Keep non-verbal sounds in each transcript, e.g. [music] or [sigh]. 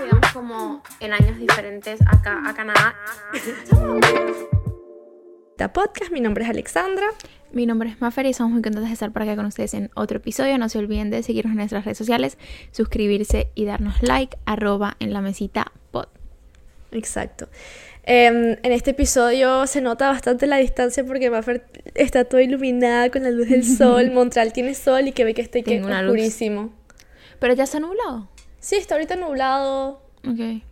digamos, como en años diferentes acá a Canadá. Podcast, mi nombre es Alexandra. Mi nombre es Mafer y estamos muy contentos de estar por acá con ustedes en otro episodio. No se olviden de seguirnos en nuestras redes sociales, suscribirse y darnos like, arroba en la mesita pod. Exacto. Em, en este episodio se nota bastante la distancia porque Maffer está toda iluminada con la luz del [laughs] sol. Montreal tiene sol y que ve que está que oscurísimo. ¿Pero ya está nublado? Sí, está ahorita nublado.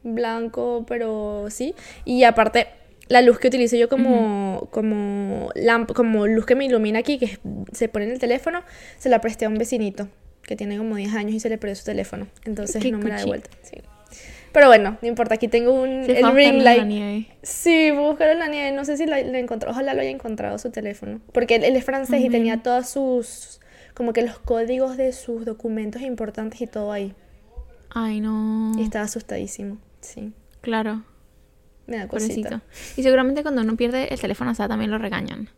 Blanco, pero sí. Y aparte, la luz que utilizo yo como, como, como luz que me ilumina aquí, que se pone en el teléfono, se la presté a un vecinito que tiene como 10 años y se le perdió su teléfono. Entonces no me la de vuelta. Sí. Pero bueno, no importa, aquí tengo un el ring light. Sí, buscar en la nieve. No sé si la, encontró, ojalá lo haya encontrado su teléfono. Porque él, es francés y tenía todos sus, como que los códigos de sus documentos importantes y todo ahí. Ay, no. Y estaba asustadísimo, sí. Claro. Me da cosita. Y seguramente cuando uno pierde el teléfono, o sea, también lo regañan.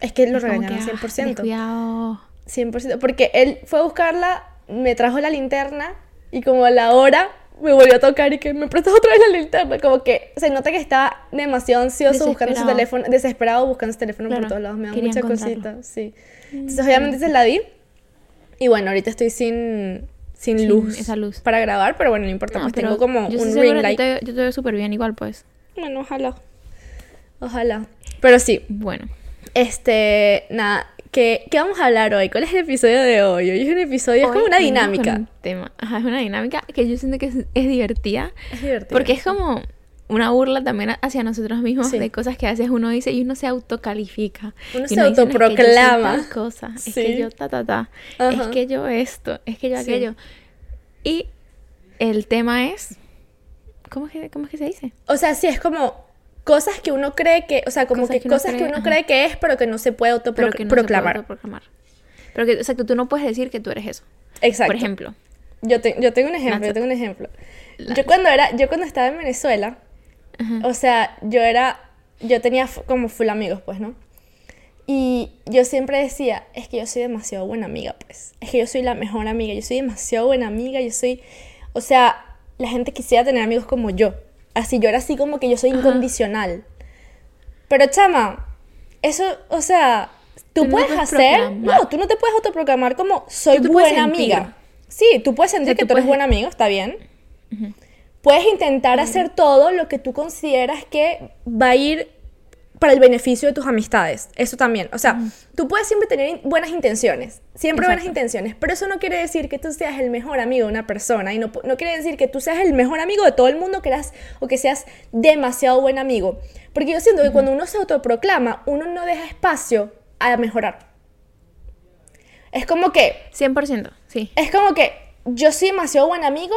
Es que lo regañan 100%. Ah, cuidado. 100%. Porque él fue a buscarla, me trajo la linterna y como a la hora me volvió a tocar y que me prestas otra vez la linterna. Como que se nota que estaba demasiado ansioso buscando su teléfono, desesperado buscando su teléfono por todos lados. Me da mucha cosita, sí. Entonces, obviamente se la di. Y bueno, ahorita estoy sin, sin, luz, esa luz para grabar, pero bueno, no importa, pues tengo como un ring light. Yo te, veo súper bien igual, pues. Bueno, ojalá. Ojalá. Pero sí. Bueno. Este, nada, ¿qué, ¿qué vamos a hablar hoy? ¿Cuál es el episodio de hoy? Hoy es un episodio, es como una dinámica. tema. Ajá, es una dinámica que yo siento que es, divertida. Es divertida. Porque es como una burla también hacia nosotros mismos de cosas que a veces uno dice y uno se autocalifica. Uno se autoproclama. Es que cosas, es que yo ta ta ta, es que yo esto, es que yo aquello. Y el tema es ¿Cómo es, que, ¿Cómo es que se dice? O sea, sí, es como cosas que uno cree que, o sea, como que, cosas que uno cree que es, pero que no se puede autoproclamar. Pero que, exacto, tú no puedes decir que tú eres eso. Exacto. Por ejemplo. Yo, yo tengo un ejemplo, yo tengo un ejemplo. Yo cuando era, yo cuando estaba en Venezuela, o sea, yo era, yo tenía como full amigos, pues, ¿no? Y yo siempre decía, es que yo soy demasiado buena amiga, pues. Es que yo soy la mejor amiga, yo soy demasiado buena amiga, yo soy, o sea, la gente quisiera tener amigos como yo. Así, yo era así como que yo soy incondicional. Pero chama, eso, o sea, tú, puedes hacer, no, tú no te puedes autoproclamar como soy buena amiga. Sí, tú puedes sentir que tú, eres buen amigo, está bien. Puedes intentar hacer todo lo que tú consideras que va a ir para el beneficio de tus amistades. Eso también. O sea, tú puedes siempre tener buenas intenciones, siempre buenas intenciones, pero eso no quiere decir que tú seas el mejor amigo de una persona y no, no quiere decir que tú seas el mejor amigo de todo el mundo que eras, o que seas demasiado buen amigo. Porque yo siento que cuando uno se autoproclama, uno no deja espacio a mejorar. Es como que... 100%, sí. Es como que yo soy demasiado buen amigo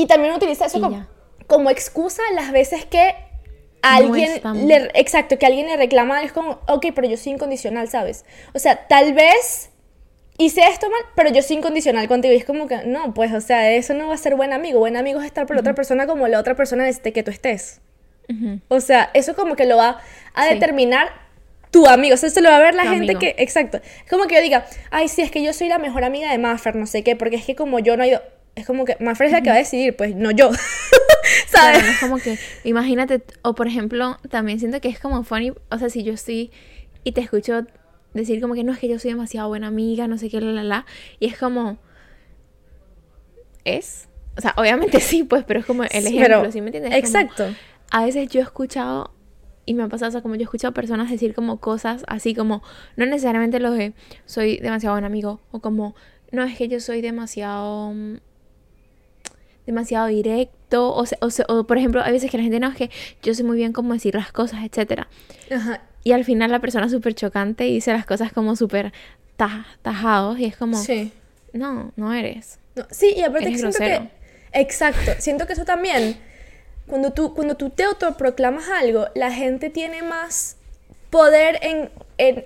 y también utiliza eso como, como excusa las veces que alguien le, exacto, que alguien le reclama, es como, ok, pero yo soy incondicional, ¿sabes? O sea, tal vez hice esto mal, pero yo soy incondicional contigo. Y es como que, no, pues, o sea, eso no va a ser buen amigo. Buen amigo es estar por la otra persona como la otra persona desde que tú estés. O sea, eso como que lo va a determinar tu amigo. O sea, eso lo va a ver la gente que, exacto. Es como que yo diga, ay, sí, es que yo soy la mejor amiga de Maffer, no sé qué, porque es que como yo no he ido es como que Maffer es la que va a decidir, pues no yo. [laughs] ¿Sabes? es como que, imagínate, o por ejemplo, también siento que es como funny, o sea, si yo estoy y te escucho decir como que no es que yo soy demasiado buena amiga, no sé qué, la, la, la, y es como, ¿es? O sea, obviamente [laughs] sí, pues, pero es como el ejemplo, ¿sí me entiendes? exacto. a veces yo he escuchado y me ha pasado, o sea, como yo he escuchado personas decir como cosas así como, no necesariamente lo de soy demasiado buen amigo, o como, no es que yo soy demasiado demasiado directo, o, o, por ejemplo, hay veces que la gente no es que yo sé muy bien cómo decir las cosas, etc. Y al final la persona es súper chocante y dice las cosas como súper tajados y es como, sí. no, no eres. sí, y aparte que siento que, exacto, siento que eso también, cuando tú, cuando tú te autoproclamas algo, la gente tiene más poder en,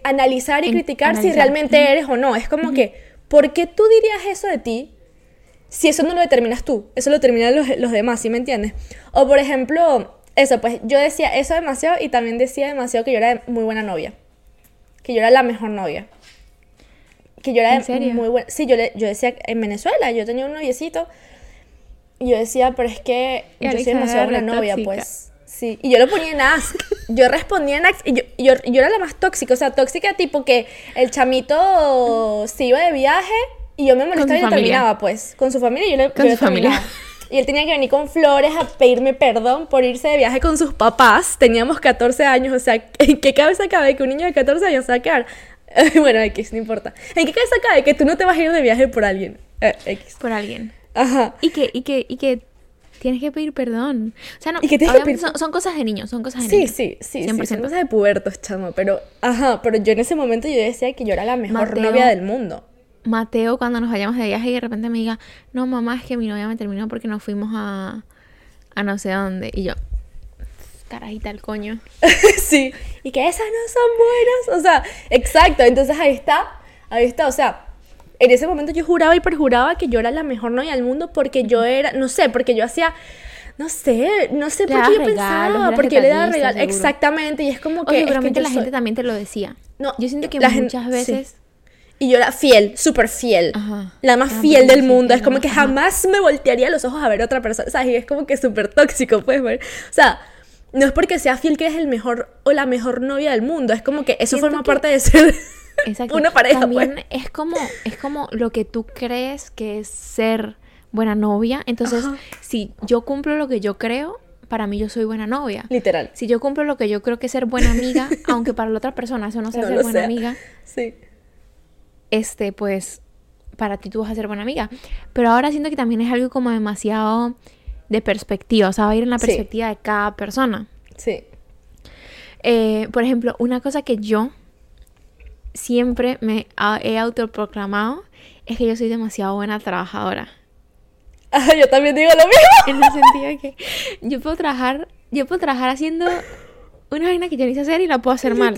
analizar y criticar si realmente eres o no. Es como que, ¿por qué tú dirías eso de ti si eso no lo determinas tú, eso lo determinan los, los demás, ¿sí me entiendes? O por ejemplo, eso, pues yo decía eso demasiado y también decía demasiado que yo era muy buena novia. Que yo era la mejor novia. Que yo era muy buena. Sí, yo, le, yo decía en Venezuela, yo tenía un noviecito Y yo decía, pero es que yo soy demasiado buena novia, pues. Sí, y yo lo ponía en Ask. Yo respondía en Ask y yo, yo, yo, era la más tóxica. O sea, tóxica tipo que el chamito se iba de viaje y yo me molestaba y lo terminaba, pues. Con su familia y yo le, con su familia. Y él tenía que venir con flores a pedirme perdón por irse de viaje con sus papás. Teníamos 14 años, o sea, [laughs] ¿en qué cabeza cabe que un niño de 14 años se va a quedar? [laughs] bueno, X, no importa. ¿En qué cabeza cabe que tú no te vas a ir de viaje por alguien? Eh, X. Por alguien. Ajá. Y que, y que, y que tienes que pedir perdón. O sea, no, Son, cosas de niños, son cosas de niños. Sí, sí, sí, son cosas de pubertos, chamo, pero, ajá, pero yo en ese momento yo decía que yo era la mejor novia del mundo. Mateo cuando nos vayamos de viaje y de repente me diga, no mamá, es que mi novia me terminó porque nos fuimos a, a no sé dónde. Y yo, carajita el coño. [laughs] sí, y que esas no son buenas. O sea, exacto, entonces ahí está, ahí está, o sea, en ese momento yo juraba y perjuraba que yo era la mejor novia del mundo porque yo era, no sé, porque yo hacía no sé, no sé por qué yo pensaba, porque yo le daba regalos. Exactamente, y es como que. seguramente la gente también te lo decía. No, yo siento que muchas veces. Y yo era fiel, súper fiel. La más ah, fiel del mundo. Es como que jamás me voltearía los ojos a ver a otra persona. ¿Sabes? Y es como que súper tóxico, puedes ver. O sea, no es porque sea fiel que eres el mejor o la mejor novia del mundo. Es como que eso forma parte de ser [laughs] una pareja. También pues. es como, es como lo que tú crees que es ser buena novia. Entonces, si yo cumplo lo que yo creo, para mí yo soy buena novia. Literal. Si yo cumplo lo que yo creo que es ser buena amiga, [laughs] aunque para la otra persona eso no sea ser buena amiga. Sí este, pues para ti tú vas a ser buena amiga. Pero ahora siento que también es algo como demasiado de perspectiva, o sea, va a ir en la perspectiva de cada persona. Sí. Eh, por ejemplo, una cosa que yo siempre me he autoproclamado es que yo soy demasiado buena trabajadora. Ah, [laughs] yo también digo lo mismo. En el sentido de que yo puedo trabajar, yo puedo trabajar haciendo una vaina que yo ni sé hacer y la puedo hacer [laughs] mal.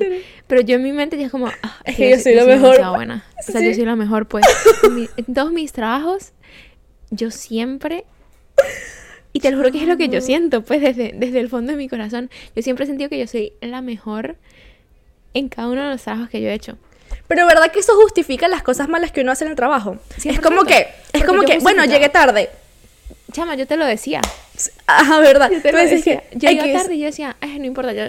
Pero yo en mi mente ya es como, ah, es que yo, soy la mejor. Buena. O sea, yo soy la mejor, pues. en, todos mis trabajos, yo siempre. Y te lo juro que es lo que yo siento, pues, desde, desde el fondo de mi corazón. Yo siempre he sentido que yo soy la mejor en cada uno de los trabajos que yo he hecho. Pero ¿verdad que eso justifica las cosas malas que uno hace en el trabajo? Es como que, es como que, bueno, llegué tarde. Chama, yo te lo decía. Ajá, verdad. Yo te lo decía. Yo iba tarde y yo decía, Ay, no importa, yo...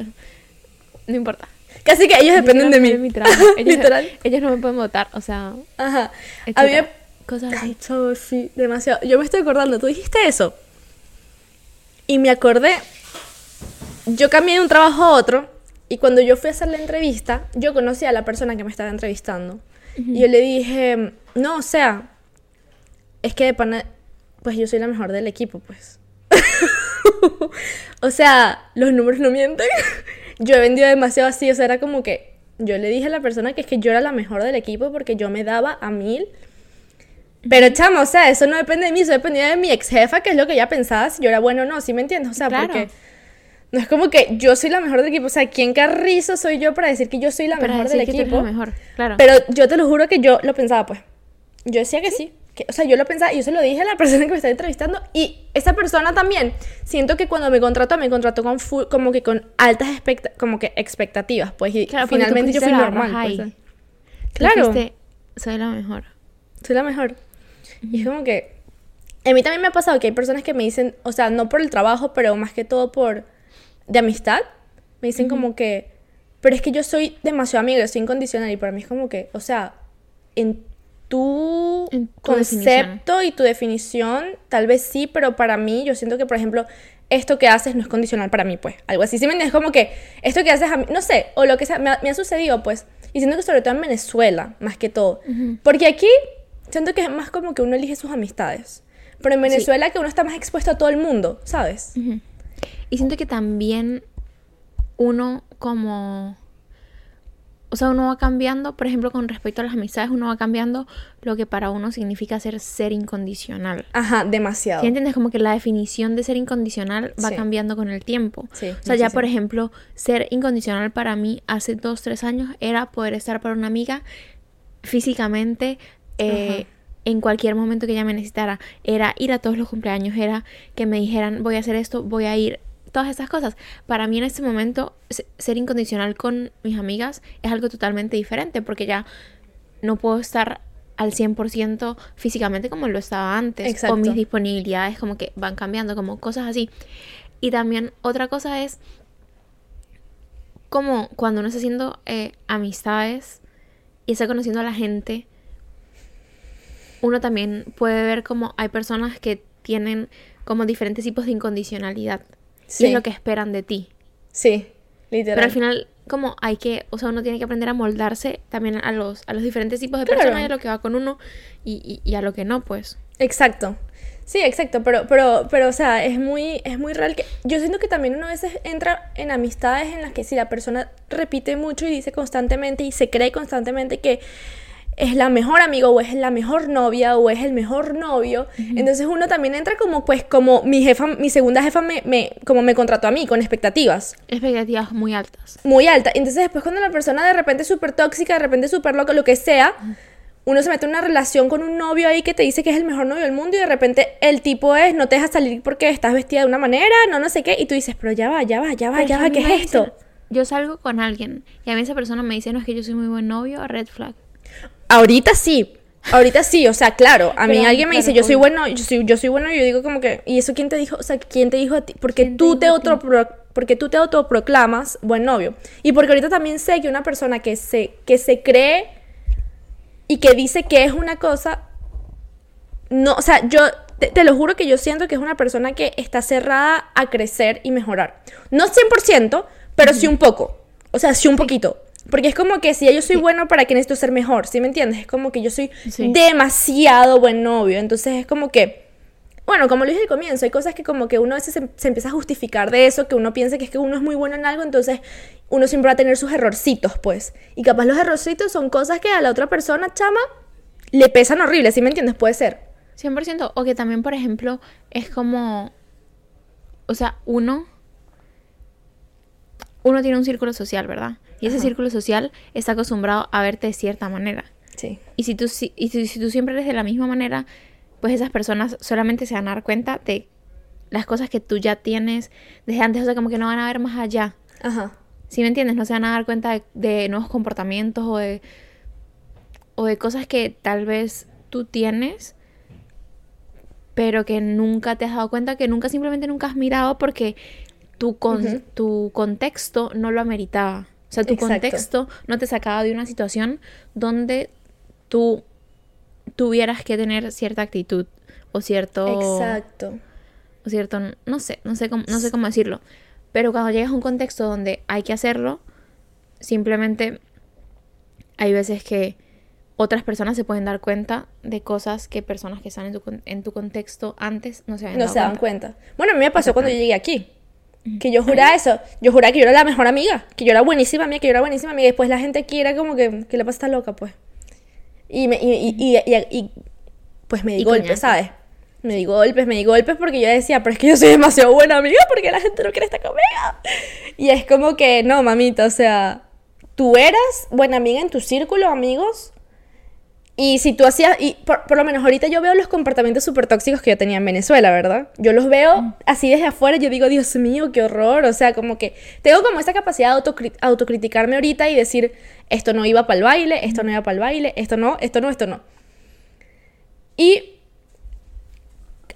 No importa. Casi que ellos dependen de mí. [laughs] Ellos, Literal. Ellos no me pueden votar, o sea... Ajá. A mí Cosas así. Ay, sí, demasiado. Yo me estoy acordando, tú dijiste eso. Y me acordé... Yo cambié de un trabajo a otro y cuando yo fui a hacer la entrevista, yo conocí a la persona que me estaba entrevistando. Y yo le dije, no, o sea, es que de pues yo soy la mejor del equipo, pues. [laughs] o sea, los números no mienten. [laughs] yo he vendido demasiado así, o sea, era como que yo le dije a la persona que es que yo era la mejor del equipo porque yo me daba a mil. Pero chamo, o sea, eso no depende de mí, eso dependía de mi ex jefa, que es lo que ella pensaba si yo era bueno o no, ¿sí me entiendes? O sea, porque no es como que yo soy la mejor del equipo, o sea, ¿quién carrizo soy yo para decir que yo soy la mejor del equipo? mejor, claro. Pero yo te lo juro que yo lo pensaba, pues. Yo decía que sí o sea, yo lo pensaba, yo se lo dije a la [laughs] persona que me estaba entrevistando y esa persona también, siento que cuando me contrató, me contrató con como que con altas como que expectativas, pues y finalmente yo fui normal. Pues, claro. soy la mejor. Soy la mejor. Y es como que a mí también me ha pasado que hay personas que me dicen, o sea, no por el trabajo, pero más que todo por de amistad, me dicen como que, pero es que yo soy demasiado amiga, soy incondicional y para mí es como que, o sea, en tu, concepto y tu definición, tal vez sí, pero para mí yo siento que, por ejemplo, esto que haces no es condicional para mí, pues. Algo así. Si me entiendes, como que esto que haces a mí, no sé, o lo que sea, me ha, sucedido, pues. Y siento que sobre todo en Venezuela, más que todo. Porque aquí siento que es más como que uno elige sus amistades. Pero en Venezuela que uno está más expuesto a todo el mundo, ¿sabes? Y siento que también uno como o sea, uno va cambiando, por ejemplo, con respecto a las amistades, uno va cambiando lo que para uno significa ser ser incondicional. Ajá, demasiado. ¿Sí entiendes? Como que la definición de ser incondicional va cambiando con el tiempo. Sí, o sea, ya por ejemplo, ser incondicional para mí hace dos, tres años era poder estar para una amiga físicamente eh, en cualquier momento que ella me necesitara. Era ir a todos los cumpleaños, era que me dijeran voy a hacer esto, voy a ir todas estas cosas. Para mí en este momento ser incondicional con mis amigas es algo totalmente diferente porque ya no puedo estar al 100% físicamente como lo estaba antes. O mis disponibilidades como que van cambiando, como cosas así. Y también otra cosa es como cuando uno está haciendo eh, amistades y está conociendo a la gente, uno también puede ver como hay personas que tienen como diferentes tipos de incondicionalidad. Sí. Y es lo que esperan de ti. Sí, literal. Pero al final, como hay que, o sea, uno tiene que aprender a moldarse también a los, a los diferentes tipos de personas y a lo que va con uno y, y, a lo que no, pues. Exacto. Sí, exacto, pero, pero, pero, o sea, es muy, es muy real que yo siento que también uno a veces entra en amistades en las que si la persona repite mucho y dice constantemente y se cree constantemente que es la mejor amiga o es la mejor novia o es el mejor novio. Entonces uno también entra como pues como mi jefa, mi segunda jefa me, me, como me contrató a mí con expectativas. Expectativas muy altas. Muy altas. Entonces después cuando la persona de repente es súper tóxica, de repente súper loca, lo que sea, uno se mete en una relación con un novio ahí que te dice que es el mejor novio del mundo y de repente el tipo es, no te deja salir porque estás vestida de una manera, no no sé qué, y tú dices, pero ya va, ya va, ya va, ya va, ¿qué es esto? yo salgo con alguien y a mí esa persona me dice, no es que yo soy muy buen novio, red flag. Ahorita sí. Ahorita sí, o sea, claro, a mí alguien me dice, yo soy bueno, yo soy, yo soy bueno, y yo digo como que, ¿y eso quién te dijo? O sea, ¿quién te dijo a ti? Porque tú te, otro porque tú te autoproclamas buen novio. Y porque ahorita también sé que una persona que se, que se cree y que dice que es una cosa, no, o sea, yo te, lo juro que yo siento que es una persona que está cerrada a crecer y mejorar. No 100%, pero sí un poco. O sea, sí un poquito. Porque es como que si yo soy bueno, ¿para qué necesito ser mejor? ¿Sí me entiendes? Es como que yo soy demasiado buen novio. Entonces es como que, bueno, como lo dije al comienzo, hay cosas que como que uno a veces se, empieza a justificar de eso, que uno piensa que es que uno es muy bueno en algo, entonces uno siempre va a tener sus errorcitos, pues. Y capaz los errorcitos son cosas que a la otra persona, chama, le pesan horrible, ¿sí me entiendes? Puede ser. 100%. O que también, por ejemplo, es como, o sea, uno, uno tiene un círculo social, ¿verdad? Y ese círculo social está acostumbrado a verte de cierta manera. Sí. Y si tú, y si, tú siempre eres de la misma manera, pues esas personas solamente se van a dar cuenta de las cosas que tú ya tienes desde antes, o sea, como que no van a ver más allá. Ajá. ¿Sí me entiendes? No se van a dar cuenta de, nuevos comportamientos o de, o de cosas que tal vez tú tienes, pero que nunca te has dado cuenta, que nunca simplemente nunca has mirado porque tu, con, tu contexto no lo ameritaba. O sea, tu contexto no te sacaba de una situación donde tú tuvieras que tener cierta actitud o cierto... Exacto. O cierto, no sé, no sé cómo, no sé cómo decirlo. Pero cuando llegas a un contexto donde hay que hacerlo, simplemente hay veces que otras personas se pueden dar cuenta de cosas que personas que están en tu, en tu contexto antes no se habían no se dan cuenta. Bueno, a mí me pasó cuando yo llegué aquí. Que yo juraba eso. Yo juraba que yo era la mejor amiga. Que yo era buenísima amiga, que yo era buenísima amiga. Y después la gente aquí era como que, que la pasa está loca, pues. Y, me, y, y, y, pues me di golpes, ¿sabes? Me di golpes, me di golpes porque yo decía, pero es que yo soy demasiado buena amiga porque la gente no quiere estar conmigo. Y es como que, no, mamita, o sea, tú eras buena amiga en tu círculo, amigos, y si tú hacías, y por, lo menos ahorita yo veo los comportamientos súper tóxicos que yo tenía en Venezuela, ¿verdad? Yo los veo mm. así desde afuera, yo digo, Dios mío, qué horror, o sea, como que tengo como esa capacidad de autocriticarme ahorita y decir, esto no iba para el baile, esto no iba para el baile, esto no, esto no, esto no. Y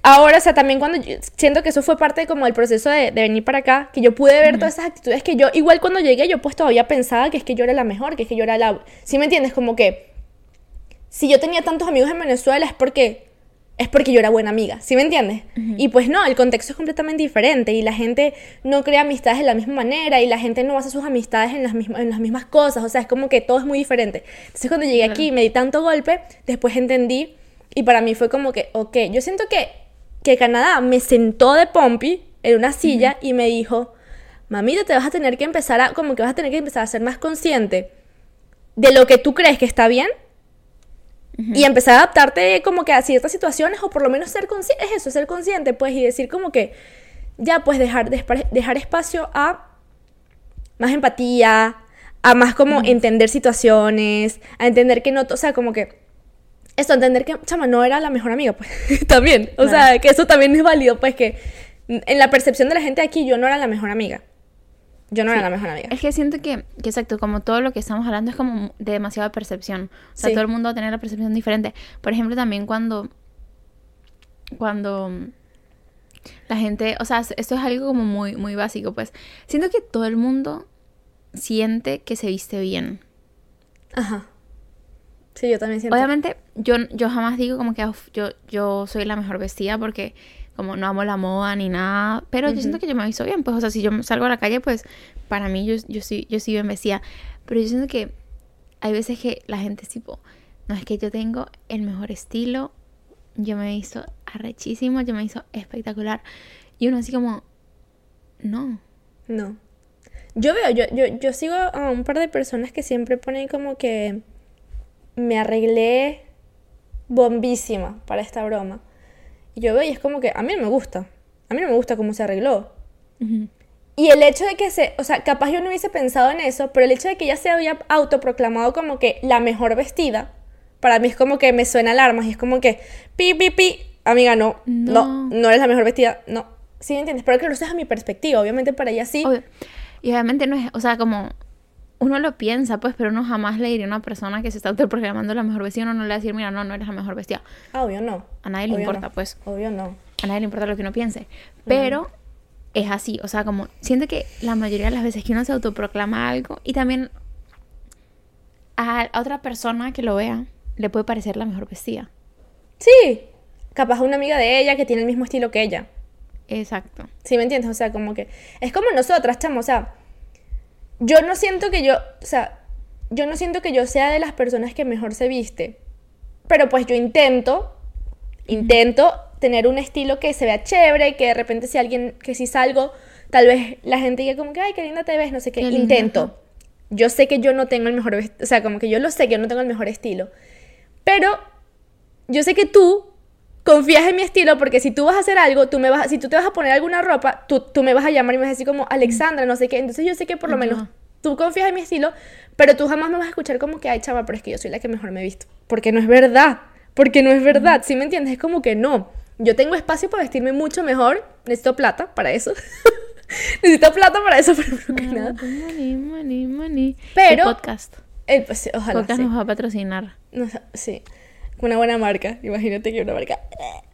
ahora, o sea, también cuando siento que eso fue parte como del proceso de, venir para acá, que yo pude ver todas esas actitudes que yo, igual cuando llegué, yo pues todavía pensaba que es que yo era la mejor, que es que yo era la... ¿Sí me entiendes? Como que si yo tenía tantos amigos en Venezuela es porque es porque yo era buena amiga, ¿sí me entiendes? Y pues no, el contexto es completamente diferente y la gente no crea amistades de la misma manera y la gente no basa sus amistades en las, mismas, en las mismas cosas, o sea, es como que todo es muy diferente. Entonces cuando llegué aquí y me di tanto golpe, después entendí y para mí fue como que, ok, yo siento que, que Canadá me sentó de pompi en una silla y me dijo, mamita, te vas a tener que empezar a, como que vas a tener que empezar a ser más consciente de lo que tú crees que está bien y empezar a adaptarte como que a ciertas situaciones o por lo menos ser consciente, es eso, ser consciente pues y decir como que ya pues dejar, dejar espacio a más empatía, a más como entender situaciones, a entender que no, o sea, como que esto, entender que chama no era la mejor amiga pues [laughs] también, o sea, que eso también es válido pues que en la percepción de la gente aquí yo no era la mejor amiga. Yo no era la mejor amiga. Es que siento que, que, exacto, como todo lo que estamos hablando es como de demasiada percepción. O sea, todo el mundo va a tener la percepción diferente. Por ejemplo, también cuando. Cuando. La gente. O sea, esto es algo como muy, muy básico, pues. Siento que todo el mundo siente que se viste bien. Ajá. Sí, yo también siento. Obviamente, yo, yo jamás digo como que yo, yo soy la mejor vestida porque como no amo la moda ni nada, pero yo siento que yo me visto bien, pues, o sea, si yo salgo a la calle, pues, para mí yo, yo, sí, yo sí bien vestida, pero yo siento que hay veces que la gente es tipo, no es que yo tengo el mejor estilo, yo me visto arrechísimo, yo me hizo espectacular, y uno así como, no. No. Yo veo, yo, yo, yo sigo a un par de personas que siempre ponen como que me arreglé bombísima para esta broma. Y yo veo y es como que a mí no me gusta. A mí no me gusta cómo se arregló. Y el hecho de que se, o sea, capaz yo no hubiese pensado en eso, pero el hecho de que ella se había autoproclamado como que la mejor vestida, para mí es como que me suena alarmas y es como que, pi, pi, pi, amiga, no, no, no, eres la mejor vestida, no. ¿Sí me entiendes? Pero que lo sé a mi perspectiva, obviamente para ella sí. Y obviamente no es, o sea, como uno lo piensa, pues, pero uno jamás le diría a una persona que se está autoprogramando la mejor vestida, uno no le va a decir, mira, no, no eres la mejor vestida. Ah, obvio no. A nadie le importa, pues. Obvio no. A nadie le importa lo que uno piense. Pero es así, o sea, como siento que la mayoría de las veces que uno se autoproclama algo y también a, otra persona que lo vea le puede parecer la mejor vestida. Sí, capaz una amiga de ella que tiene el mismo estilo que ella. Exacto. Sí, ¿me entiendes? O sea, como que es como nosotras, chamo, o sea, yo no siento que yo, o sea, yo no siento que yo sea de las personas que mejor se viste, pero pues yo intento, intento tener un estilo que se vea chévere, que de repente si alguien, que si salgo, tal vez la gente diga como que, ay, qué linda te ves, no sé qué, intento. Yo sé que yo no tengo el mejor, o sea, como que yo lo sé que yo no tengo el mejor estilo, pero yo sé que tú confías en mi estilo porque si tú vas a hacer algo, tú me vas, si tú te vas a poner alguna ropa, tú, tú me vas a llamar y me vas a decir como Alexandra, no sé qué. Entonces yo sé que por lo menos tú confías en mi estilo, pero tú jamás me vas a escuchar como que, ay, chava, pero es que yo soy la que mejor me he visto. Porque no es verdad. Porque no es verdad. ¿Sí me entiendes? Es como que no. Yo tengo espacio para vestirme mucho mejor. Necesito plata para eso. [laughs] Necesito plata para eso, [laughs] pero que nada. Money, money, money. Pero. El podcast. El, pues, ojalá. El podcast nos va a patrocinar. No, sí una buena marca. Imagínate que una marca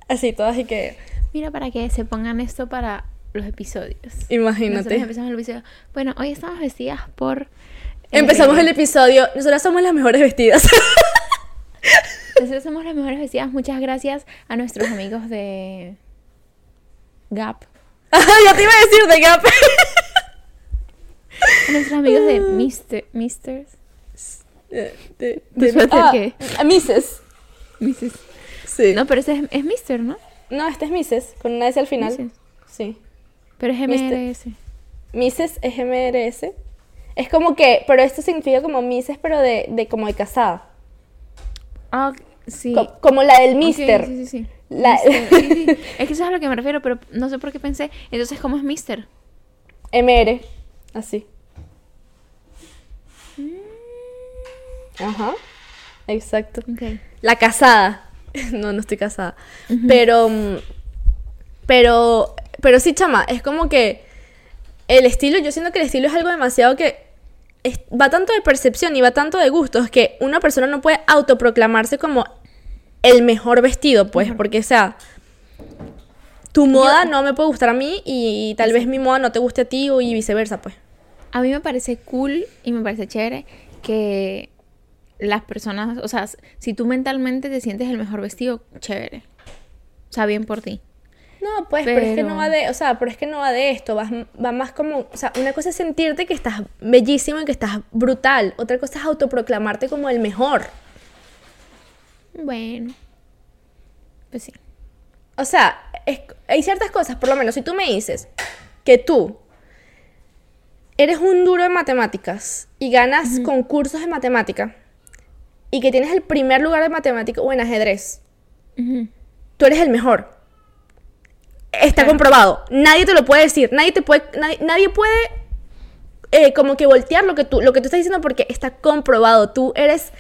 así, todas y que. Mira, para que se pongan esto para los episodios. Imagínate. empezamos el episodio. Bueno, hoy estamos vestidas por. Eh, empezamos el episodio. Nosotras somos las mejores vestidas. [laughs] Nosotros somos las mejores vestidas. Muchas gracias a nuestros amigos de Gap. ya te iba a decir de Gap. a nuestros amigos de Mister, Misters. De, de, de, ah, qué? A Mrs. Mrs. Sí. No, pero ese es, es Mister, ¿no? No, este es Mrs. Con una S al final. Sí. Pero es MRS. Mrs. es MRS. Es como que, pero esto significa como Mrs. pero de, de como de casada. Ah, sí. como la del Mister. sí, sí, sí. La... [laughs] Es que eso es a lo que me refiero, pero no sé por qué pensé. Entonces, ¿cómo es Mister? MR. Así. Mm. Ajá. Exacto. Okay. La casada. [laughs] No, no estoy casada. Pero. Pero. Pero sí, chama, es como que. El estilo, yo siento que el estilo es algo demasiado que. va tanto de percepción y va tanto de gustos que una persona no puede autoproclamarse como el mejor vestido, pues, porque, o sea. Tu moda no me puede gustar a mí y, tal vez mi moda no te guste a ti y viceversa, pues. A mí me parece cool y me parece chévere que las personas, o sea, si tú mentalmente te sientes el mejor vestido, chévere. O sea, bien por ti. No, pues, pero... es que no va de, o sea, pero es que no va de esto, va, va más como, o sea, una cosa es sentirte que estás bellísimo y que estás brutal, otra cosa es autoproclamarte como el mejor. Bueno, pues sí. O sea, hay ciertas cosas, por lo menos si tú me dices que tú eres un duro en matemáticas y ganas concursos de matemática, y que tienes el primer lugar de matemática o en ajedrez, tú eres el mejor. Está comprobado. Nadie te lo puede decir. Nadie te puede. Nadie, puede eh, como que voltear lo que tú, lo que tú estás diciendo porque está comprobado. Tú eres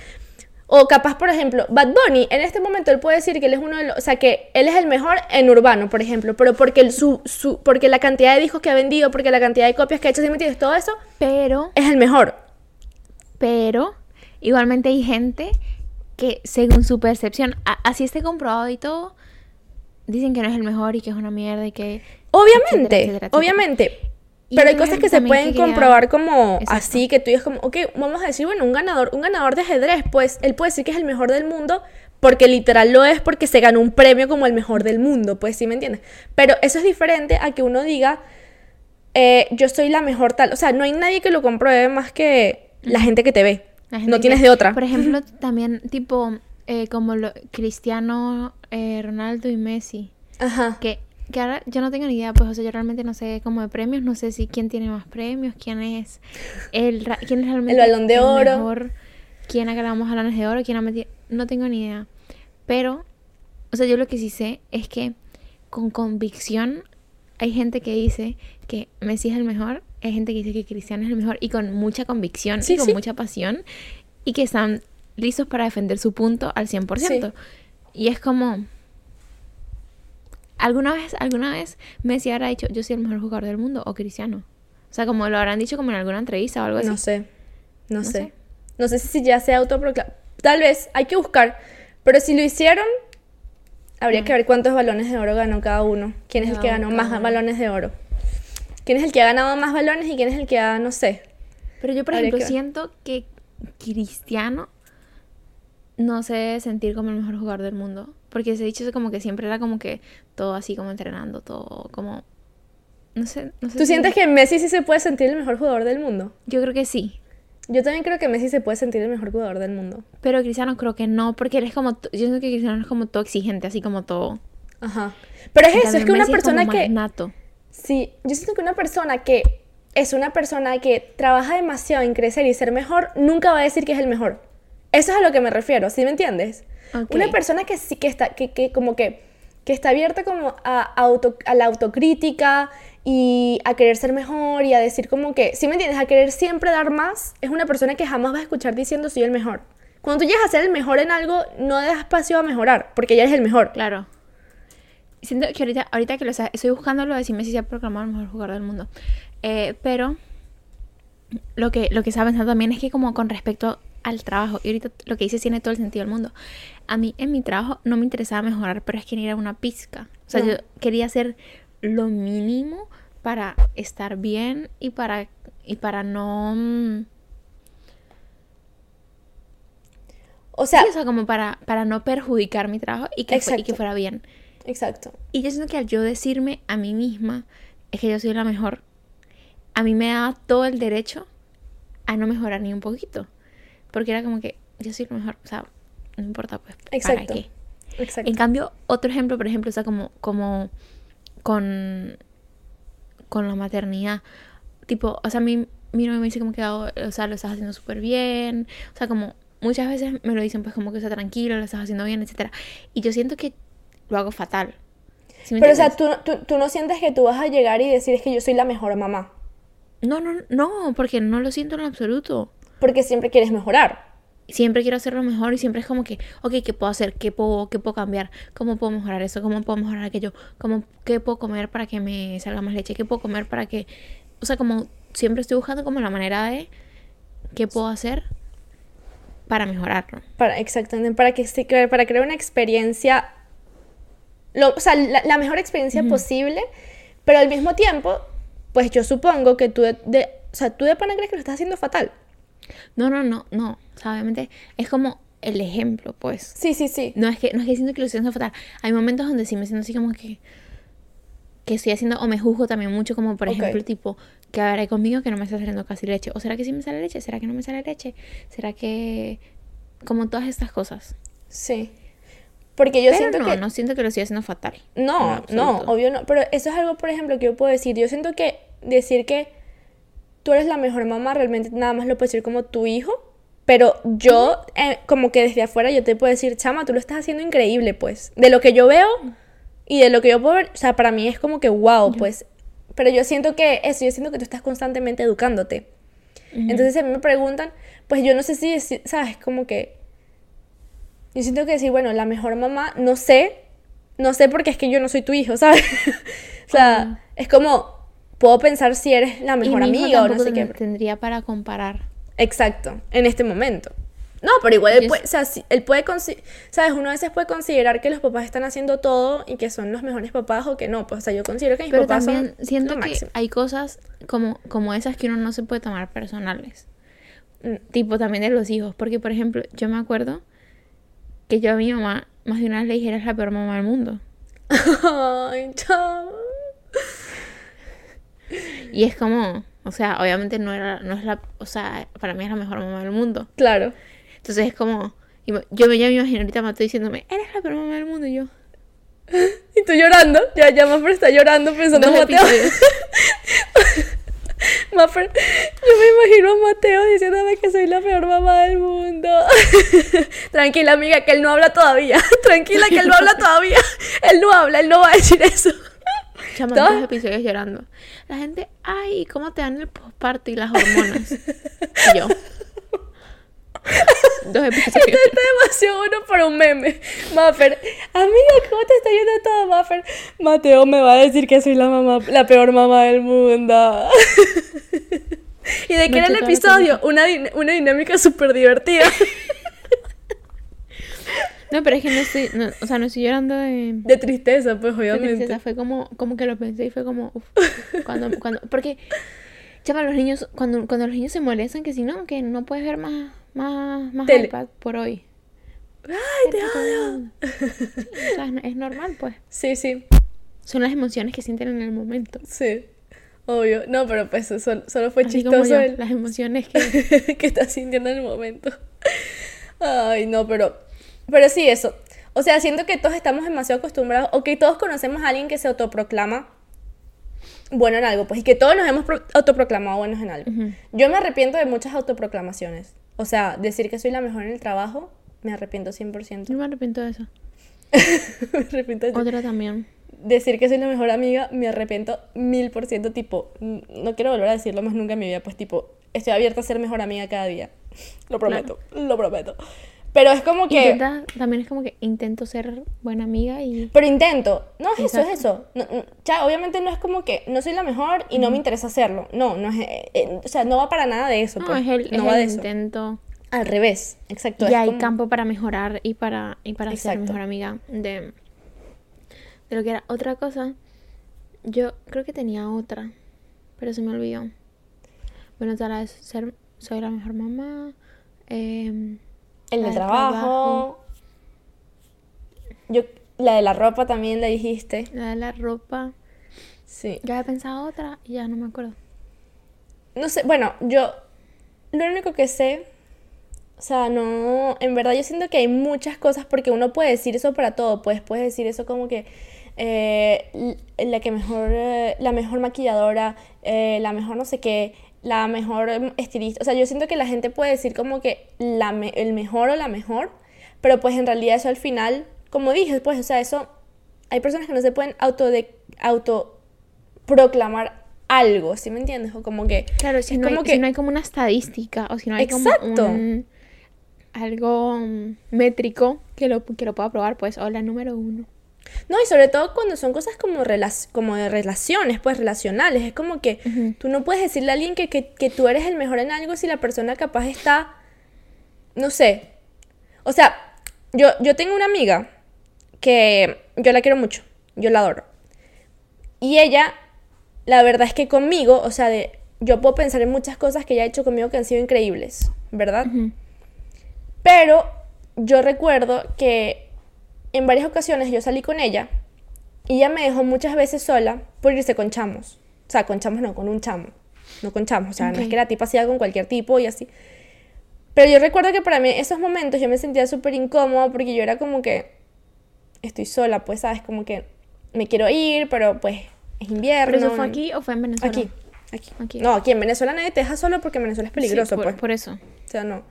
O capaz, por ejemplo, Bad Bunny, en este momento él puede decir que él es uno de los, o sea, que él es el mejor en urbano, por ejemplo, pero porque su, su, porque la cantidad de discos que ha vendido, porque la cantidad de copias que ha hecho, ¿sí me entiendes? Todo eso, pero es el mejor. Pero igualmente hay gente que según su percepción, así esté comprobado y todo, dicen que no es el mejor y que es una mierda y que obviamente, obviamente, pero hay cosas que se pueden comprobar como así, que tú dices como, ok, vamos a decir, bueno, un ganador, un ganador de ajedrez, pues él puede decir que es el mejor del mundo, porque literal lo es porque se ganó un premio como el mejor del mundo, pues sí me entiendes. Pero eso es diferente a que uno diga, eh, yo soy la mejor tal. O sea, no hay nadie que lo compruebe más que la gente que te ve. No tienes de otra. Por ejemplo, [laughs] también tipo eh, como lo, Cristiano, eh, Ronaldo y Messi. Ajá. Que que ahora yo no tengo ni idea, pues, o sea, yo realmente no sé cómo de premios, no sé si quién tiene más premios, quién es el quién es realmente el balón de oro, mejor, quién ha ganado más balones de oro, quién ha metido, no tengo ni idea. Pero, o sea, yo lo que sí sé es que con convicción hay gente que dice que Messi es el mejor, hay gente que dice que Cristiano es el mejor y con mucha convicción y con mucha pasión y que están listos para defender su punto al 100%. Y es como ¿Alguna vez, alguna vez Messi habrá dicho yo soy el mejor jugador del mundo o Cristiano? O sea, como lo habrán dicho como en alguna entrevista o algo así. No sé. No, sé. No sé si ya se autoproclamado. Tal vez, hay que buscar. Pero si lo hicieron, habría que ver cuántos balones de oro ganó cada uno. ¿Quién es el que ganó más balones de oro? ¿Quién es el que ha ganado más balones y quién es el que ha, no sé? Pero yo, por ejemplo, siento que Cristiano no debe sentir como el mejor jugador del mundo. Porque se ha dicho como que siempre era como que todo así como entrenando, todo como... No sé, no sé ¿Tú sientes que Messi sí se puede sentir el mejor jugador del mundo? Yo creo que sí. Yo también creo que Messi se puede sentir el mejor jugador del mundo. Pero Cristiano creo que no, porque él es como... Yo siento que Cristiano es como todo exigente, así como todo... Ajá. Pero es eso, es que una persona que... Nato. Sí, yo siento que una persona que es una persona que trabaja demasiado en crecer y ser mejor, nunca va a decir que es el mejor. Eso es a lo que me refiero, ¿sí me entiendes? Una persona que sí que está, que, que como que, que está abierta como a, auto, a la autocrítica y a querer ser mejor y a decir como que, ¿sí me entiendes? A querer siempre dar más, es una persona que jamás vas a escuchar diciendo soy el mejor. Cuando tú llegas a ser el mejor en algo, no das espacio a mejorar, porque ya eres el mejor. Claro. Siento que ahorita, ahorita que lo estoy buscando lo de si se ha proclamado el mejor jugador del mundo. Eh, pero lo que, lo que estaba pensando también es que como con respecto al trabajo. Y ahorita lo que dices tiene todo el sentido del mundo. A mí en mi trabajo no me interesaba mejorar, pero es que era una pizca. O sea, yo quería hacer lo mínimo para estar bien y para, y para no... Mm, o sea, o sea como para, para no perjudicar mi trabajo y que, y que fuera bien. Exacto. Y yo siento que al yo decirme a mí misma es que yo soy la mejor, a mí me daba todo el derecho a no mejorar ni un poquito. Porque era como que yo soy lo mejor, o sea, no importa pues. Exacto. ¿Para qué? Exacto. En cambio, otro ejemplo, por ejemplo, o sea, como, como con, con la maternidad. Tipo, o sea, mi, mi novio me dice como que, oh, o sea, lo estás haciendo súper bien. O sea, como muchas veces me lo dicen pues como que está tranquilo, lo estás haciendo bien, etcétera. Y yo siento que lo hago fatal. Pero, o sea, ¿tú, tú, tú no sientes que tú vas a llegar y decir es que yo soy la mejor mamá. No, no, no, porque no lo siento en absoluto porque siempre quieres mejorar. Siempre quiero hacerlo mejor y siempre es como que, ok, ¿qué puedo hacer? ¿Qué puedo, qué puedo cambiar? ¿Cómo puedo mejorar eso? ¿Cómo puedo mejorar aquello? ¿Cómo, ¿Qué puedo comer para que me salga más leche? ¿Qué puedo comer para que... O sea, como siempre estoy buscando como la manera de qué puedo hacer para mejorarlo. Para, exactamente, para, que, para crear una experiencia, lo, o sea, la, mejor experiencia posible, pero al mismo tiempo, pues yo supongo que tú de, o sea, tú de pana crees que lo estás haciendo fatal. No, no, no, no. O sea, obviamente es como el ejemplo, pues. Sí, sí, sí. No es que, no es que siento que lo estoy haciendo fatal. Hay momentos donde sí me siento así como que. Que estoy haciendo, o me juzgo también mucho, como por ejemplo, tipo, que haré conmigo que no me está saliendo casi leche. ¿O será que sí me sale leche? ¿Será que no me sale leche? ¿Será que.? Como todas estas cosas. Sí. Porque yo siento que. No, siento que lo estoy haciendo fatal. No, no, obvio no. Pero eso es algo, por ejemplo, que yo puedo decir. Yo siento que decir que tú eres la mejor mamá, realmente nada más lo puedes decir como tu hijo. Pero yo, eh, como que desde afuera, yo te puedo decir, chama, tú lo estás haciendo increíble, pues. De lo que yo veo y de lo que yo puedo ver, o sea, para mí es como que wow, pues. Pero yo siento que eso, yo siento que tú estás constantemente educándote. Entonces, a mí me preguntan, pues yo no sé si, ¿sabes? Como que yo siento que decir, bueno, la mejor mamá, no sé, no sé porque es que yo no soy tu hijo, ¿sabes? [laughs] o sea, es como, puedo pensar si eres la mejor amiga o no sé qué. tendría para comparar. Exacto, en este momento. No, pero igual él puede, o sea, él puede, ¿sabes? Uno a veces puede considerar que los papás están haciendo todo y que son los mejores papás o que no. Pues, o sea, yo considero que mis pero papás también siento que hay cosas como, como esas que uno no se puede tomar personales. Mm, tipo también de los hijos. Porque, por ejemplo, yo me acuerdo que yo a mi mamá más de una vez le dije, eres la peor mamá del mundo. [laughs] Ay, chao. Y es como, o sea, obviamente no era, no es la, o sea, para mí es la mejor mamá del mundo. Claro. Entonces es como, yo me, ya me imagino ahorita Mateo diciéndome, eres la peor mamá del mundo y yo. [laughs] Y tú llorando, ya, ya Maffer está llorando pensando en Mateo. [laughs] Maffer, yo me imagino a Mateo diciéndome que soy la peor mamá del mundo. [laughs] Tranquila, amiga, que él no habla todavía. Tranquila, que él no habla todavía. Él no habla, él no va a decir eso. Chamando dos episodios llorando. La gente, ay, ¿cómo te dan el postparto y las hormonas? Y yo. [laughs] Dos episodios. Esto está demasiado bueno para un meme. Maffer, amiga, ¿cómo te está yendo todo, Maffer? Mateo me va a decir que soy la mamá, la peor mamá del mundo. [laughs] ¿Y de qué era el episodio? Una, una dinámica súper divertida. [laughs] No, pero es que no estoy, o sea, no estoy llorando de... De tristeza, pues, obviamente. De tristeza, fue como, como que lo pensé y fue como, uf, cuando, cuando, porque, chama, los niños, cuando, cuando los niños se molestan, que si no, que no puedes ver más, más, más iPad por hoy. ¡Ay, te odio! o sea, es normal, pues. Sí, sí. Son las emociones que sienten en el momento. Sí. Obvio. No, pero pues solo, solo fue chistoso. Las emociones que... [laughs] que estás sintiendo en el momento. Ay, no, pero pero sí, eso. O sea, siento que todos estamos demasiado acostumbrados, o que todos conocemos a alguien que se autoproclama bueno en algo, pues, y que todos nos hemos autoproclamado buenos en algo. Yo me arrepiento de muchas autoproclamaciones. O sea, decir que soy la mejor en el trabajo, me arrepiento 100%. Yo me arrepiento de eso. [laughs] me arrepiento de eso. Otra también. Decir que soy la mejor amiga, me arrepiento mil por ciento, tipo, no quiero volver a decirlo más nunca en mi vida, pues tipo, estoy abierta a ser mejor amiga cada día. Lo prometo, lo prometo. Pero es como que... también es como que intento ser buena amiga y... Pero intento. No es eso, es eso. ya, obviamente no es como que no soy la mejor y no me interesa hacerlo. No, no es... Eh, eh, o sea, no va para nada de eso. No, pues. es el, no va intento. Al revés, exacto. Y hay campo para mejorar y para, y para ser mejor amiga de, de lo que era. Otra cosa, yo creo que tenía otra, pero se me olvidó. Bueno, otra es ser, soy la mejor mamá. Eh, el de trabajo. Yo, la de la ropa también la dijiste. La de la ropa. Sí. Ya había pensado otra y ya no me acuerdo. No sé, bueno, yo lo único que sé, o sea, no, en verdad yo siento que hay muchas cosas porque uno puede decir eso para todo, pues puedes decir eso como que eh, la que mejor, eh, la mejor maquilladora, eh, la mejor no sé qué, la mejor estilista. O sea, yo siento que la gente puede decir como que la el mejor o la mejor, pero pues en realidad eso al final, como dije, pues, o sea, eso, hay personas que no se pueden auto, de, auto proclamar algo, ¿sí me entiendes? O como que... Claro, si, no, hay, que... si no hay como una estadística o si no hay como un, algo métrico que lo, que lo pueda probar, pues, o la número uno. No, y sobre todo cuando son cosas como, como de relaciones, pues relacionales. Es como que tú no puedes decirle a alguien que, que, tú eres el mejor en algo si la persona capaz está, no sé. O sea, yo, yo tengo una amiga que yo la quiero mucho, yo la adoro. Y ella, la verdad es que conmigo, o sea, de, yo puedo pensar en muchas cosas que ella ha hecho conmigo que han sido increíbles, ¿verdad? Pero yo recuerdo que en varias ocasiones yo salí con ella y ella me dejó muchas veces sola por irse con chamos. O sea, con chamos no, con un chamo. No con chamos. O sea, no es que la tipa hacía con cualquier tipo y así. Pero yo recuerdo que para mí esos momentos yo me sentía súper incómoda porque yo era como que estoy sola, pues, ¿sabes? Como que me quiero ir, pero pues es invierno. ¿Pero eso fue aquí o fue en Venezuela? Aquí. Aquí. aquí. No, aquí en Venezuela nadie te deja solo porque Venezuela es peligroso, por, pues. Por eso. O sea, no.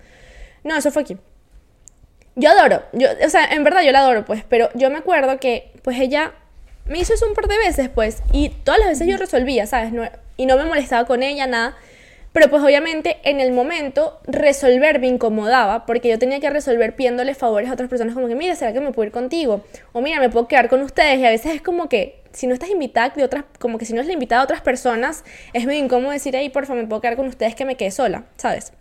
No, eso fue aquí. Yo adoro, yo, o sea, en verdad yo la adoro, pues, pero yo me acuerdo que, pues, ella me hizo eso un par de veces, pues, y todas las veces yo resolvía, ¿sabes? No, y no me molestaba con ella, nada. pero pues obviamente en el momento resolver me incomodaba porque yo tenía que resolver pidiéndole favores a otras personas como que, mira, ¿será que me puedo ir contigo? O mira, me puedo quedar con ustedes y a veces es como que si no estás invitada de otras, como que si no es la invitada a otras personas, es medio incómodo decir, ahí, porfa, me puedo quedar con ustedes que me quede sola, ¿sabes?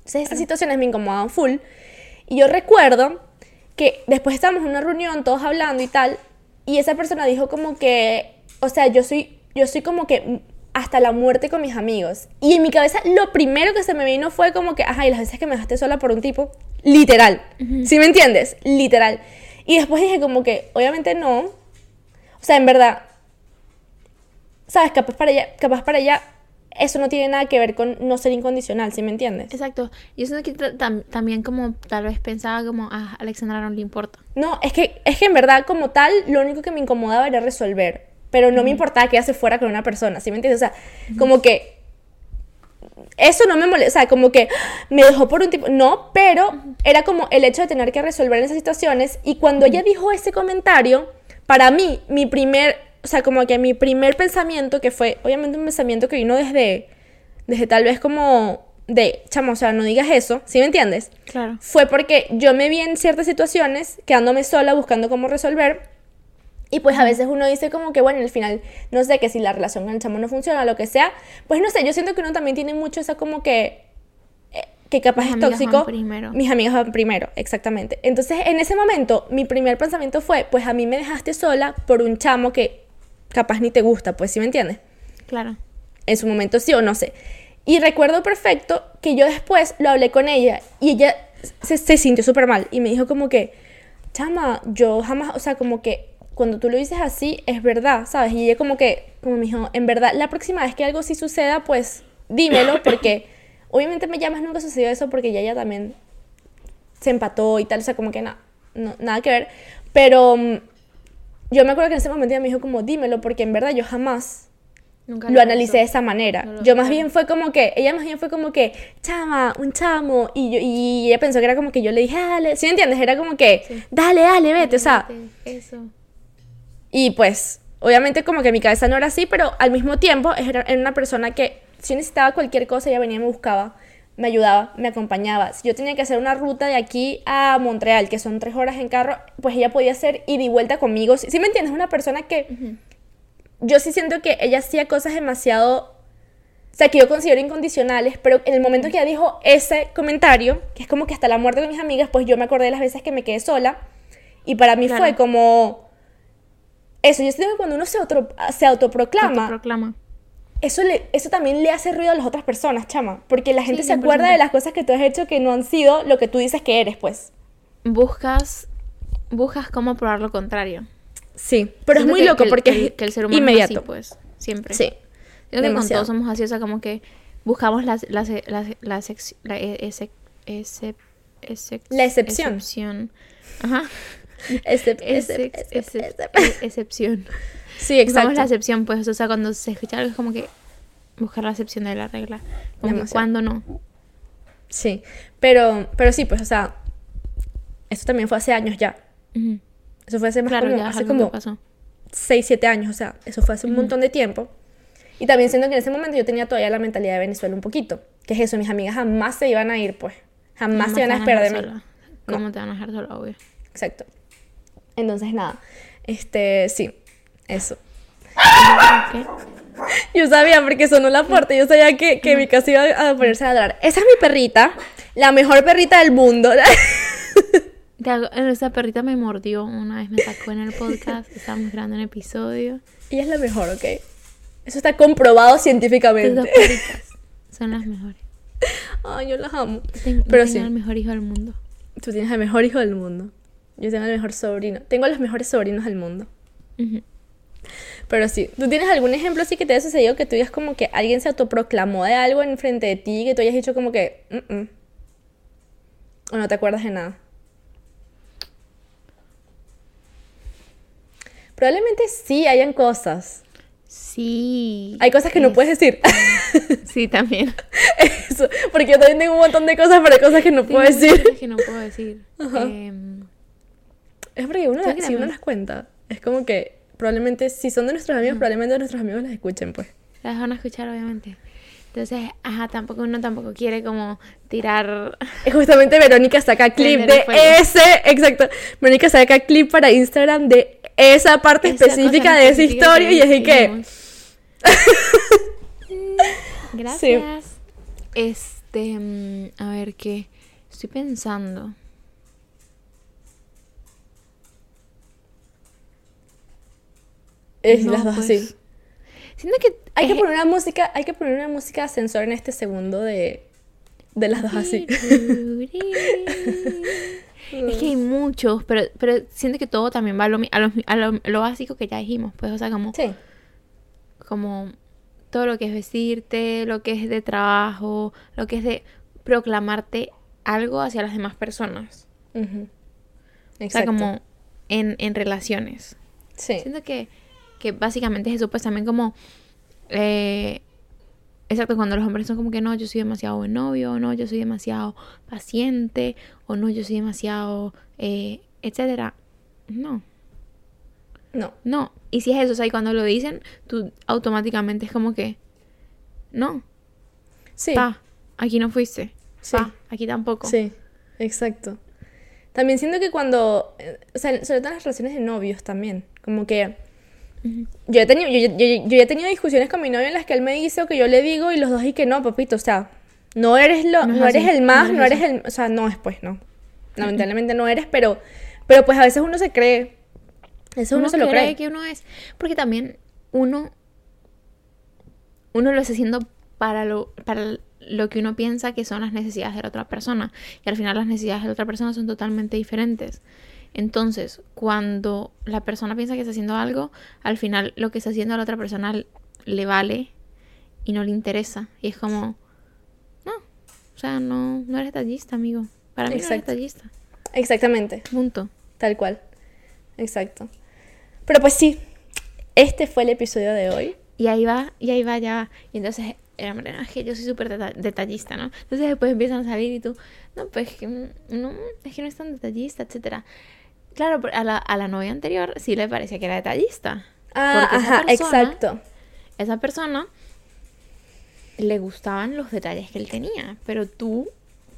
Entonces estas situaciones me incomodaban full y yo recuerdo que después estábamos en una reunión todos hablando y tal y esa persona dijo como que, o sea, yo soy, yo soy como que hasta la muerte con mis amigos. Y en mi cabeza lo primero que se me vino fue como que, ajá, y las veces que me dejaste sola por un tipo, literal. ¿Sí me entiendes? Literal. Y después dije como que, obviamente no. O sea, en verdad, ¿sabes? Capaz para ella, capaz para ella eso no tiene nada que ver con no ser incondicional, ¿sí me entiendes? Exacto. Yo siento que también como tal vez pensaba como, a ah, Alexandra no le importa. No, es que, es que en verdad como tal, lo único que me incomodaba era resolver pero no me importaba que ella se fuera con una persona, ¿sí me entiendes? O sea, como que eso no me molesta, o sea, como que me dejó por un tipo, no, pero era como el hecho de tener que resolver esas situaciones y cuando ella dijo ese comentario, para mí, mi primer, o sea, como que mi primer pensamiento, que fue obviamente un pensamiento que vino desde, desde tal vez como de, chamo, o sea, no digas eso, ¿sí me entiendes? Claro. Fue porque yo me vi en ciertas situaciones, quedándome sola, buscando cómo resolver, y pues a veces uno dice como que, bueno, al final, no sé, que si la relación con el chamo no funciona, lo que sea, pues no sé, yo siento que uno también tiene mucho esa como que, eh, que capaz es tóxico. primero. Mis amigos van primero, exactamente. Entonces, en ese momento, mi primer pensamiento fue, pues a mí me dejaste sola por un chamo que capaz ni te gusta, pues, ¿sí me entiendes? Claro. En su momento sí o no sé. Y recuerdo perfecto que yo después lo hablé con ella y ella se, se sintió súper mal y me dijo como que, chama, yo jamás, o sea, como que cuando tú lo dices así, es verdad, ¿sabes? Y ella como que, como me dijo, en verdad, la próxima vez que algo sí suceda, pues dímelo, [laughs] porque obviamente me llamas, nunca sucedió eso, porque ya ella también se empató y tal, o sea, como que nada, no, nada que ver. Pero mm, yo me acuerdo que en ese momento ella me dijo como, dímelo, porque en verdad yo jamás lo analicé de esa manera. yo más bien fue como que, ella más bien fue como que, chama, un chamo, y, yo, y ella pensó que era como que yo le dije, dale, ¿sí me entiendes? Era como que, dale, dale, vete, o sea. Eso. Y pues, obviamente como que mi cabeza no era así, pero al mismo tiempo era, una persona que si necesitaba cualquier cosa, ella venía y me buscaba, me ayudaba, me acompañaba. Si yo tenía que hacer una ruta de aquí a Montreal, que son tres horas en carro, pues ella podía hacer ida y vuelta conmigo. ¿Sí, me entiendes? Una persona que yo sí siento que ella hacía cosas demasiado... O sea, que yo considero incondicionales, pero en el momento que ella dijo ese comentario, que es como que hasta la muerte de mis amigas, pues yo me acordé de las veces que me quedé sola. Y para mí fue como eso, yo siento que cuando uno se, se autoproclama, autoproclama. Eso, le, eso también le hace ruido a las otras personas, chama. Porque la gente se acuerda de las cosas que tú has hecho que no han sido lo que tú dices que eres, pues. Buscas, buscas cómo probar lo contrario. Sí, pero es muy loco porque es el ser humano inmediato. pues, siempre. Sí. Creo que con todos somos así, o sea, como que buscamos la, la, la, la, la, ese, ese, ese, excepción. excepción. Ajá. Excep excepción. Sí, exacto. la excepción, pues, o sea, cuando se escucha algo es como que buscar la excepción de la regla. Como cuando no. Sí, pero, pero sí, pues, o sea, eso también fue hace años ya. Eso fue hace más como, hace como 6, 7 años, o sea, eso fue hace un montón de tiempo. Y también siento que en ese momento yo tenía todavía la mentalidad de Venezuela un poquito. Que es eso, mis amigas jamás se iban a ir, pues. Jamás se iban a esperar de mí. ¿Cómo te van a dejar sola, obvio? Exacto. Entonces, nada, este, sí, eso. Yo sabía porque sonó la puerta, yo sabía que, que mi casa iba a ponerse a ladrar. Esa es mi perrita, la mejor perrita del mundo. [laughs] Esa perrita me mordió una vez, me sacó en el podcast, estábamos grabando un episodio. Y es la mejor, ¿ok? Eso está comprobado científicamente. Tus perritas son las mejores. Ay, yo las amo. Tengo, Pero tengo el mejor hijo del mundo. Tú tienes el mejor hijo del mundo. Yo tengo el mejor sobrino. Tengo los mejores sobrinos del mundo. Pero sí, ¿tú tienes algún ejemplo así que te haya sucedido que tú digas como que alguien se autoproclamó de algo en frente de ti que tú hayas dicho como que... o no te acuerdas de nada? Probablemente sí hayan cosas. Sí. Hay cosas que no puedes decir. [laughs] Sí, también. [laughs] Eso, porque yo también tengo un montón de cosas, pero hay cosas que no puedo decir. Cosas que no puedo decir. [laughs] Eh, es porque uno, si uno las cuenta, es como que probablemente, si son de nuestros amigos, probablemente nuestros amigos las escuchen, pues. Las van a escuchar, obviamente. Entonces, ajá, tampoco uno tampoco quiere como tirar. Justamente Verónica saca [laughs] clip de ese, exacto. Verónica saca clip para Instagram de esa parte específica de esa historia y es que. [laughs] Gracias. Este, mm, a ver qué. Estoy pensando. Es las dos así. Pues, siento que hay que poner una música, hay que poner una música ascensor en este segundo de, de las dos así. [laughs] es que hay muchos, pero, pero siento que todo también va a lo, a lo, básico que ya dijimos, pues, o sea, como... Sí. Como todo lo que es vestirte, lo que es de trabajo, lo que es de proclamarte algo hacia las demás personas. Exacto. O sea, como en, en relaciones. Sí. Siento que, que básicamente es eso, pues también como eh, exacto, cuando los hombres son como que no, yo soy demasiado buen novio, o no, yo soy demasiado paciente, o no, yo soy demasiado, eh, etcétera. No. No. No. Y si es eso, o sea, y cuando lo dicen, tú automáticamente es como que, no. Sí. Pa, aquí no fuiste. Sí. aquí tampoco. Sí, exacto. También siento que cuando, eh, o sea, sobre todo en las relaciones de novios también, como que yo, he tenido, yo, yo, he tenido discusiones con mi novio en las que él me dice o que yo le digo y los dos y que no, papito, o sea, no eres lo, no, eres el más, no, eres el, o sea, no es pues, no. Lamentablemente no eres, pero, pero pues a veces uno se cree, eso uno, se lo cree. que uno es, porque también uno, uno lo está haciendo para lo, para lo que uno piensa que son las necesidades de la otra persona y al final las necesidades de la otra persona son totalmente diferentes. Entonces, cuando la persona piensa que está haciendo algo, al final lo que está haciendo a la otra persona le vale y no le interesa. Y es como, no, o sea, no, no eres detallista, amigo. Para mí no eres detallista. Exactamente. Punto. Tal cual. Exacto. Pero pues sí, este fue el episodio de hoy. Y ahí va, y ahí va, ya va. Y entonces, era es que yo soy súper detallista, ¿no? Entonces después empiezan a salir y tú, no, pues que no, es que no es tan detallista, etcétera. Claro, a la, a la novia anterior sí le parecía que era detallista. Ah, ajá, exacto. Esa persona le gustaban los detalles que él tenía, pero tú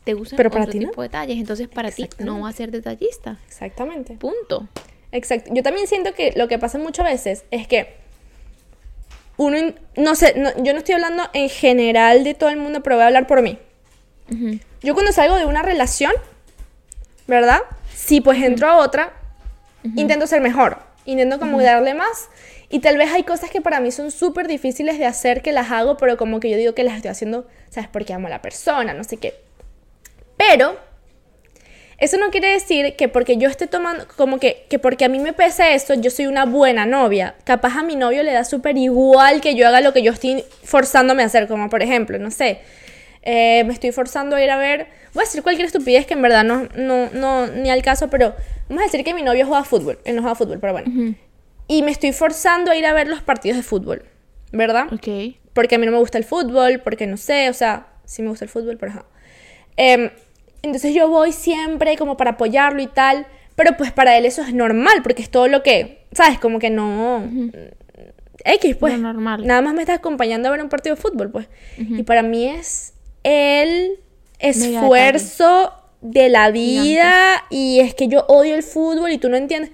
te gustan pero para otro ti tipo de detalles, entonces para ti no va a ser detallista. Exactamente. Punto. Exacto. Yo también siento que lo que pasa muchas veces es que uno, no sé, yo no estoy hablando en general de todo el mundo, pero voy a hablar por mí. Yo cuando salgo de una relación, ¿verdad? Si pues entro a otra, intento ser mejor, intento como darle más. Y tal vez hay cosas que para mí son súper difíciles de hacer que las hago, pero como que yo digo que las estoy haciendo, ¿sabes? Porque amo a la persona, no sé qué. Pero eso no quiere decir que porque yo esté tomando, como que, que porque a mí me pese esto, yo soy una buena novia. Capaz a mi novio le da súper igual que yo haga lo que yo estoy forzándome a hacer, como por ejemplo, no sé, eh, me estoy forzando a ir a ver, voy a decir cualquier estupidez que en verdad no, no, no, ni al caso, pero vamos a decir que mi novio juega fútbol, él no juega fútbol, pero bueno. Y me estoy forzando a ir a ver los partidos de fútbol, ¿verdad? Ok. Porque a mí no me gusta el fútbol, porque no sé, o sea, sí me gusta el fútbol, pero ajá. Em, entonces yo voy siempre como para apoyarlo y tal, pero pues para él eso es normal, porque es todo lo que, ¿sabes? Como que no... X, pues. normal. Nada más me está acompañando a ver un partido de fútbol, pues. Y para mí es el esfuerzo de la vida y es que yo odio el fútbol y tú no entiendes,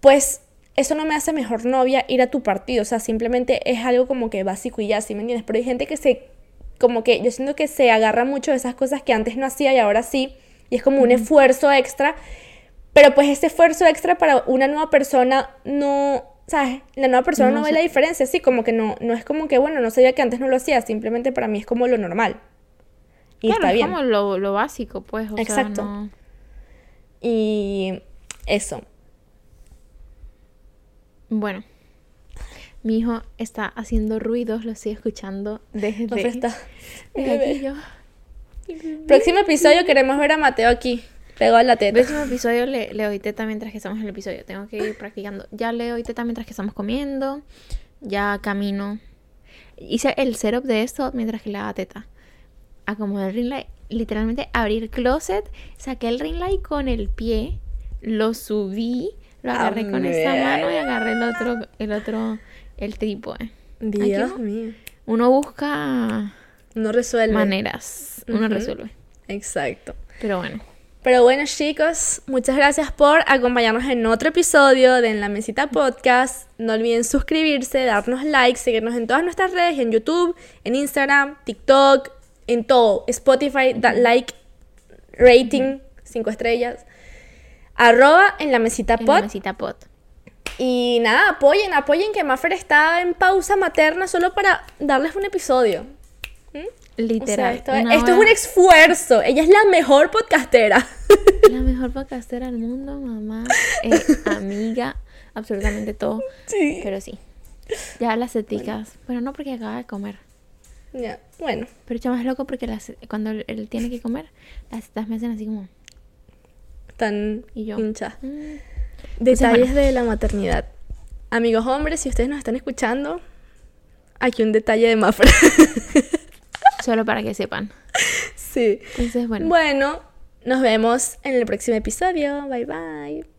pues eso no me hace mejor novia ir a tu partido, o sea, simplemente es algo como que básico y ya, ¿sí me entiendes? Pero hay gente que se, como que yo siento que se agarra mucho de esas cosas que antes no hacía y ahora sí, y es como un esfuerzo extra, pero pues ese esfuerzo extra para una nueva persona no, ¿sabes? La nueva persona no, ve la diferencia, sí, como que no, no es como que, bueno, no sabía que antes no lo hacía, simplemente para mí es como lo normal. Y está bien. Es como lo, lo, básico, pues. O Exacto. Y eso. Bueno. Mi hijo está haciendo ruidos, lo estoy escuchando desde, desde Próximo episodio queremos ver a Mateo aquí, pegado a la teta. Próximo episodio le, le doy teta mientras que estamos en el episodio. Tengo que ir practicando. Ya le doy teta mientras que estamos comiendo. Ya camino. Hice el setup de esto mientras que le daba teta acomodar el ring light, literalmente abrir el closet, saqué el ring light con el pie, lo subí, lo agarré con esta mano y agarré el otro, el otro, el trípode. Dios mío. Uno busca Uno resuelve. Maneras. Uno resuelve. Exacto. Pero bueno. Pero bueno, chicos, muchas gracias por acompañarnos en otro episodio de En la Mesita Podcast. No olviden suscribirse, darnos like, seguirnos en todas nuestras redes, en YouTube, en Instagram, TikTok, en todo. Spotify, da like, rating, cinco estrellas. Arroba en la mesita pod. mesita pod. Y nada, apoyen, apoyen que Maffer está en pausa materna solo para darles un episodio. Literal. esto, es, un esfuerzo. Ella es la mejor podcastera. [laughs] La mejor podcastera del mundo, mamá. Eh, [laughs] amiga, absolutamente todo. Sí. Pero sí. Ya las eticas. Bueno. no porque acaba de comer. Ya, bueno. Pero yo más loco porque cuando él tiene que comer, las tetas me hacen así como. Tan y yo. hincha. Mm. Detalles de la maternidad. Amigos hombres, si ustedes nos están escuchando, aquí un detalle de Mafra. [laughs] Solo para que sepan. Sí. Entonces, bueno. Bueno, nos vemos en el próximo episodio. Bye bye.